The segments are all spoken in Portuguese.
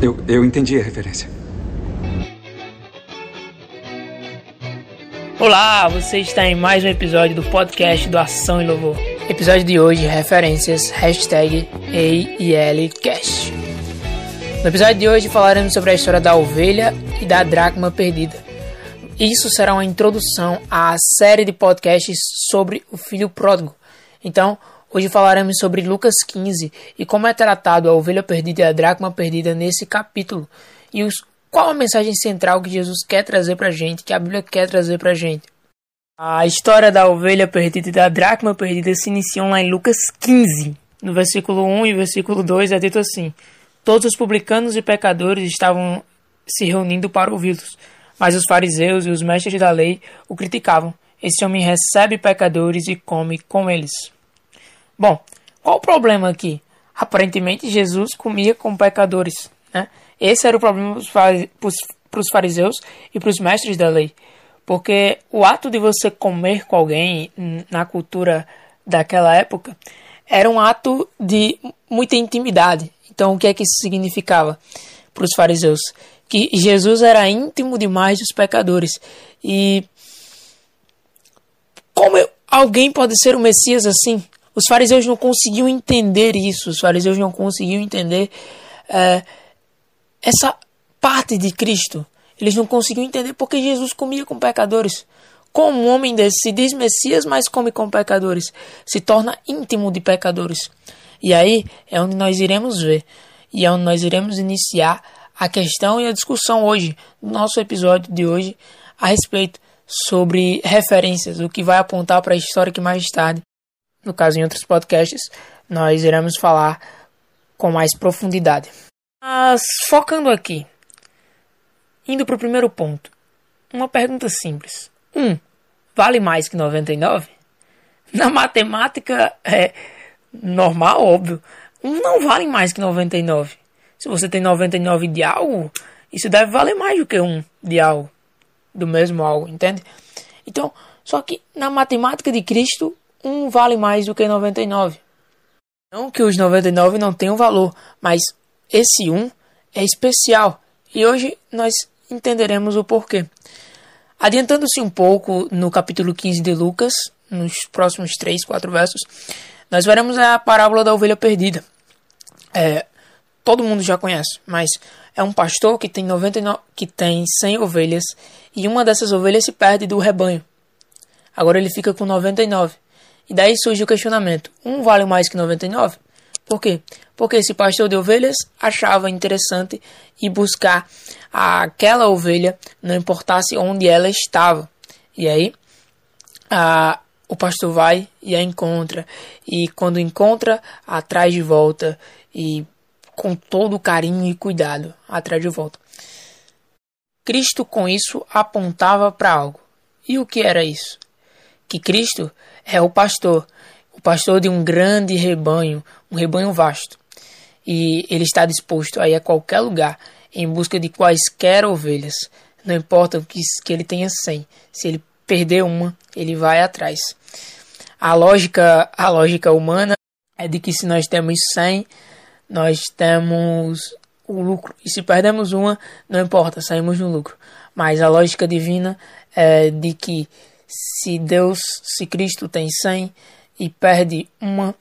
Eu, eu entendi a referência. Olá, você está em mais um episódio do podcast do Ação e Louvor. Episódio de hoje, referências, hashtag AILCast. No episódio de hoje falaremos sobre a história da ovelha e da dracma perdida. Isso será uma introdução à série de podcasts sobre o filho pródigo. Então, hoje falaremos sobre Lucas 15 e como é tratado a ovelha perdida e a dracma perdida nesse capítulo e os qual a mensagem central que Jesus quer trazer para a gente, que a Bíblia quer trazer para a gente? A história da ovelha perdida e da dracma perdida se iniciam lá em Lucas 15. No versículo 1 e versículo 2 é dito assim: Todos os publicanos e pecadores estavam se reunindo para ouvi-los, mas os fariseus e os mestres da lei o criticavam. Esse homem recebe pecadores e come com eles. Bom, qual o problema aqui? Aparentemente Jesus comia com pecadores, né? Esse era o problema para os fariseus e para os mestres da lei. Porque o ato de você comer com alguém na cultura daquela época era um ato de muita intimidade. Então, o que é que isso significava para os fariseus? Que Jesus era íntimo demais dos pecadores. E como alguém pode ser o Messias assim? Os fariseus não conseguiam entender isso. Os fariseus não conseguiam entender. É, essa parte de Cristo. Eles não conseguiam entender porque Jesus comia com pecadores. Como um homem desse se diz Messias, mas come com pecadores, se torna íntimo de pecadores. E aí é onde nós iremos ver, e é onde nós iremos iniciar a questão e a discussão hoje, no nosso episódio de hoje, a respeito sobre referências, o que vai apontar para a história que mais tarde, no caso em outros podcasts, nós iremos falar com mais profundidade. Mas focando aqui, indo para o primeiro ponto, uma pergunta simples: 1 um, vale mais que 99? Na matemática é normal, óbvio, um não vale mais que 99. Se você tem 99 de algo, isso deve valer mais do que um de algo, do mesmo algo, entende? Então, só que na matemática de Cristo, um vale mais do que 99. Não que os 99 não tenham valor, mas esse um é especial e hoje nós entenderemos o porquê. Adiantando-se um pouco no capítulo 15 de Lucas, nos próximos 3, 4 versos, nós veremos a parábola da ovelha perdida. É, todo mundo já conhece, mas é um pastor que tem, 99, que tem 100 ovelhas e uma dessas ovelhas se perde do rebanho. Agora ele fica com 99. E daí surge o questionamento: um vale mais que 99? Por quê? Porque esse pastor de ovelhas achava interessante ir buscar aquela ovelha, não importasse onde ela estava. E aí, a, o pastor vai e a encontra. E quando encontra, atrás de volta. E com todo carinho e cuidado, atrás de volta. Cristo com isso apontava para algo. E o que era isso? Que Cristo é o pastor o pastor de um grande rebanho, um rebanho vasto. E ele está disposto a ir a qualquer lugar em busca de quaisquer ovelhas. Não importa que, que ele tenha cem. Se ele perder uma, ele vai atrás. A lógica, a lógica humana é de que se nós temos cem, nós temos o lucro. E se perdemos uma, não importa, saímos no lucro. Mas a lógica divina é de que se Deus, se Cristo tem cem, e perde uma,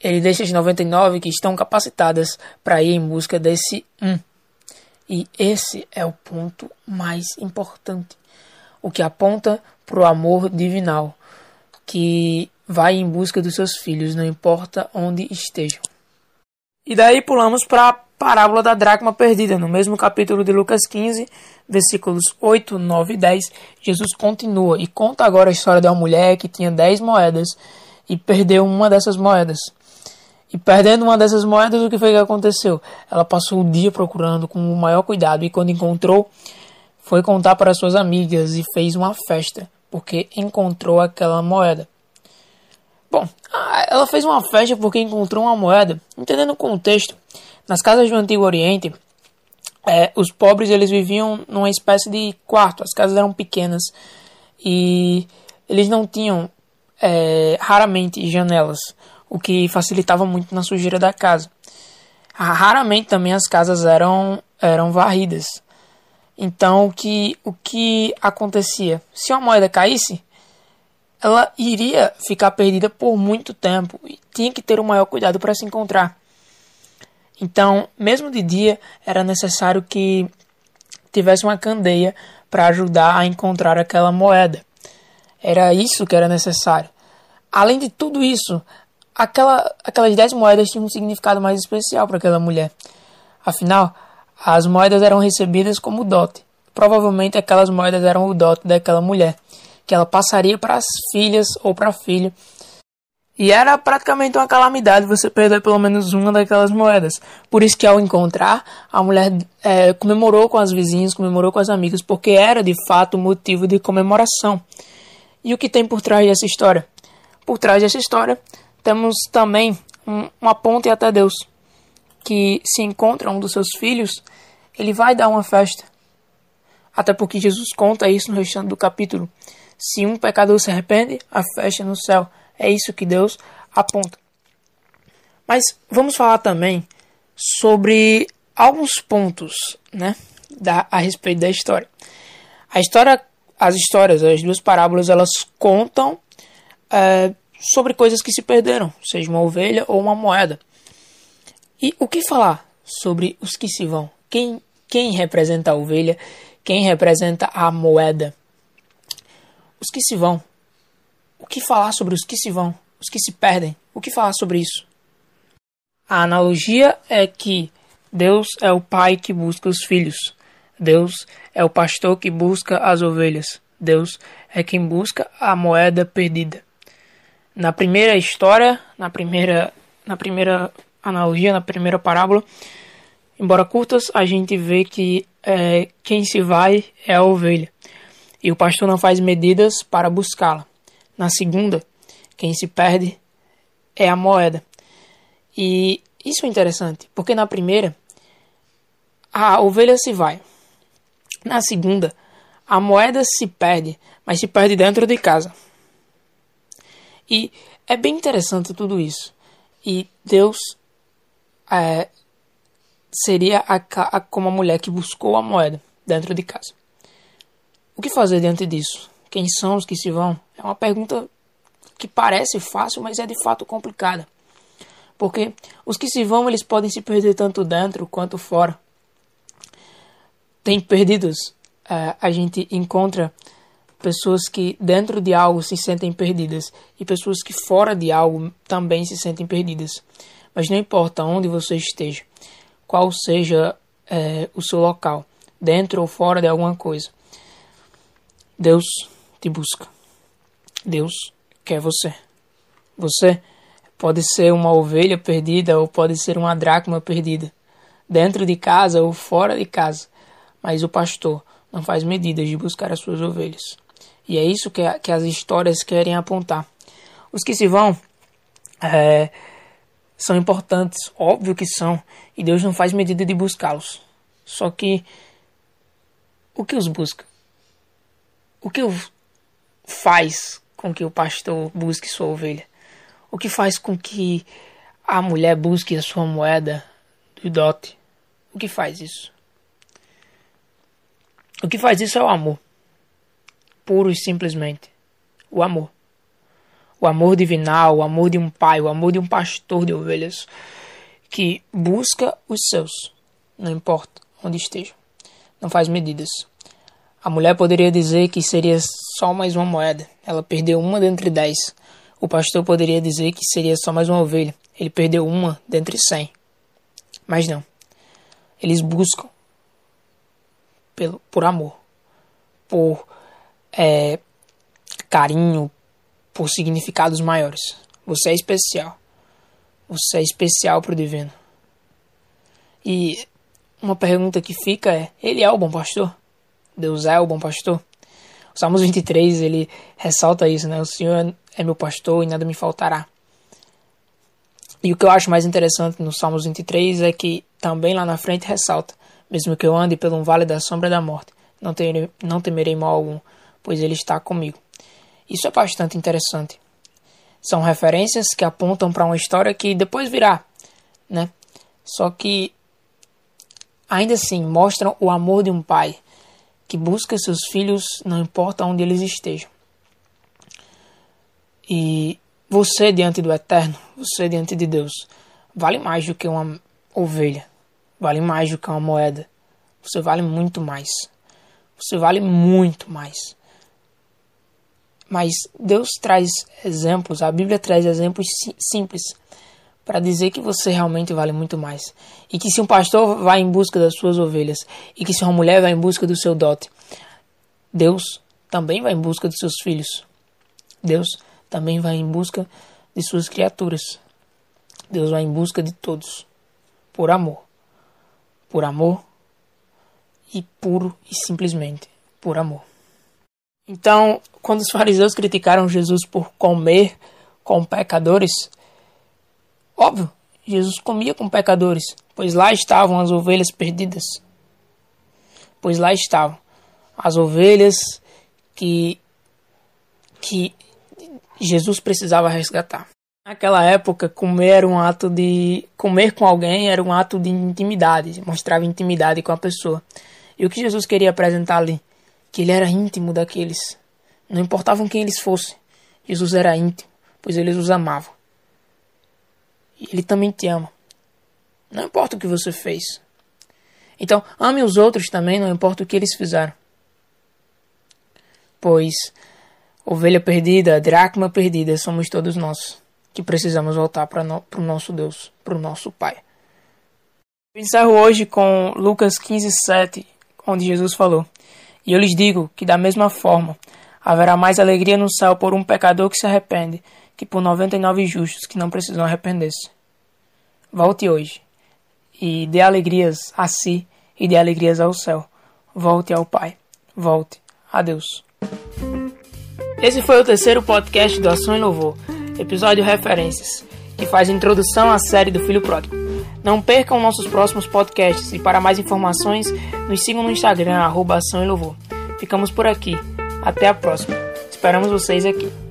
ele deixa as 99 que estão capacitadas para ir em busca desse um. E esse é o ponto mais importante, o que aponta para o amor divinal, que vai em busca dos seus filhos, não importa onde estejam. E daí pulamos para parábola da dracma perdida, no mesmo capítulo de Lucas 15, versículos 8, 9 e 10. Jesus continua e conta agora a história de uma mulher que tinha 10 moedas e perdeu uma dessas moedas. E perdendo uma dessas moedas, o que foi que aconteceu? Ela passou o dia procurando com o maior cuidado e quando encontrou, foi contar para suas amigas e fez uma festa, porque encontrou aquela moeda. Bom, ela fez uma festa porque encontrou uma moeda. Entendendo o contexto, nas casas do Antigo Oriente, é, os pobres eles viviam numa espécie de quarto. As casas eram pequenas e eles não tinham é, raramente janelas, o que facilitava muito na sujeira da casa. Raramente também as casas eram, eram varridas. Então o que, o que acontecia? Se uma moeda caísse, ela iria ficar perdida por muito tempo e tinha que ter o maior cuidado para se encontrar. Então, mesmo de dia, era necessário que tivesse uma candeia para ajudar a encontrar aquela moeda. Era isso que era necessário. Além de tudo isso, aquela, aquelas dez moedas tinham um significado mais especial para aquela mulher. Afinal, as moedas eram recebidas como dote. Provavelmente aquelas moedas eram o dote daquela mulher, que ela passaria para as filhas ou para filho e era praticamente uma calamidade você perder pelo menos uma daquelas moedas. Por isso que ao encontrar, a mulher é, comemorou com as vizinhas, comemorou com as amigas, porque era de fato motivo de comemoração. E o que tem por trás dessa história? Por trás dessa história, temos também um, uma ponte até Deus, que se encontra um dos seus filhos, ele vai dar uma festa. Até porque Jesus conta isso no restante do capítulo. Se um pecador se arrepende, a festa é no céu. É isso que Deus aponta. Mas vamos falar também sobre alguns pontos, né, da, a respeito da história. A história, as histórias, as duas parábolas, elas contam é, sobre coisas que se perderam, seja uma ovelha ou uma moeda. E o que falar sobre os que se vão? Quem, quem representa a ovelha? Quem representa a moeda? Os que se vão que falar sobre os que se vão, os que se perdem? O que falar sobre isso? A analogia é que Deus é o pai que busca os filhos. Deus é o pastor que busca as ovelhas. Deus é quem busca a moeda perdida. Na primeira história, na primeira, na primeira analogia, na primeira parábola, embora curtas, a gente vê que é, quem se vai é a ovelha. E o pastor não faz medidas para buscá-la. Na segunda, quem se perde é a moeda. E isso é interessante, porque na primeira, a ovelha se vai. Na segunda, a moeda se perde, mas se perde dentro de casa. E é bem interessante tudo isso. E Deus é, seria a, a, como a mulher que buscou a moeda dentro de casa. O que fazer diante disso? Quem são os que se vão? É uma pergunta que parece fácil, mas é de fato complicada. Porque os que se vão, eles podem se perder tanto dentro quanto fora. Tem perdidos. Uh, a gente encontra pessoas que dentro de algo se sentem perdidas e pessoas que fora de algo também se sentem perdidas. Mas não importa onde você esteja, qual seja é, o seu local, dentro ou fora de alguma coisa, Deus te busca. Deus quer você. Você pode ser uma ovelha perdida ou pode ser uma dracma perdida, dentro de casa ou fora de casa, mas o pastor não faz medidas de buscar as suas ovelhas. E é isso que, que as histórias querem apontar. Os que se vão é, são importantes, óbvio que são, e Deus não faz medida de buscá-los. Só que o que os busca? O que faz com que o pastor busque sua ovelha? O que faz com que a mulher busque a sua moeda do dote? O que faz isso? O que faz isso é o amor. Puro e simplesmente. O amor. O amor divinal, o amor de um pai, o amor de um pastor de ovelhas que busca os seus, não importa onde estejam. Não faz medidas. A mulher poderia dizer que seria só mais uma moeda. Ela perdeu uma dentre dez. O pastor poderia dizer que seria só mais uma ovelha. Ele perdeu uma dentre cem. Mas não. Eles buscam pelo, por amor, por é, carinho, por significados maiores. Você é especial. Você é especial para o divino. E uma pergunta que fica é: Ele é o bom pastor? Deus é o bom pastor. O Salmos 23, ele ressalta isso, né? O Senhor é meu pastor e nada me faltará. E o que eu acho mais interessante no Salmos 23 é que também lá na frente ressalta: mesmo que eu ande pelo um vale da sombra da morte, não, terei, não temerei mal algum, pois ele está comigo. Isso é bastante interessante. São referências que apontam para uma história que depois virá, né? Só que ainda assim mostram o amor de um pai que busca seus filhos não importa onde eles estejam. E você diante do Eterno, você diante de Deus, vale mais do que uma ovelha, vale mais do que uma moeda. Você vale muito mais. Você vale muito mais. Mas Deus traz exemplos, a Bíblia traz exemplos simples para dizer que você realmente vale muito mais. E que se um pastor vai em busca das suas ovelhas, e que se uma mulher vai em busca do seu dote, Deus também vai em busca dos seus filhos. Deus também vai em busca de suas criaturas. Deus vai em busca de todos, por amor. Por amor e puro e simplesmente por amor. Então, quando os fariseus criticaram Jesus por comer com pecadores, Jesus comia com pecadores, pois lá estavam as ovelhas perdidas. Pois lá estavam as ovelhas que que Jesus precisava resgatar. Naquela época, comer era um ato de comer com alguém era um ato de intimidade, mostrava intimidade com a pessoa. E o que Jesus queria apresentar ali, que ele era íntimo daqueles. Não importavam quem eles fossem. Jesus era íntimo, pois eles os amavam. Ele também te ama. Não importa o que você fez. Então, ame os outros também, não importa o que eles fizeram. Pois, ovelha perdida, dracma perdida, somos todos nós, que precisamos voltar para no, o nosso Deus, para o nosso Pai. Eu encerro hoje com Lucas 15, 7, onde Jesus falou: E eu lhes digo que, da mesma forma, haverá mais alegria no céu por um pecador que se arrepende que por 99 justos que não precisam arrepender-se. Volte hoje e dê alegrias a si e dê alegrias ao céu. Volte ao Pai. Volte a Deus. Esse foi o terceiro podcast do Ação e Louvor, episódio Referências, que faz introdução à série do Filho Pródigo. Não percam nossos próximos podcasts e para mais informações, nos sigam no Instagram, arroba Ação e Louvor. Ficamos por aqui. Até a próxima. Esperamos vocês aqui.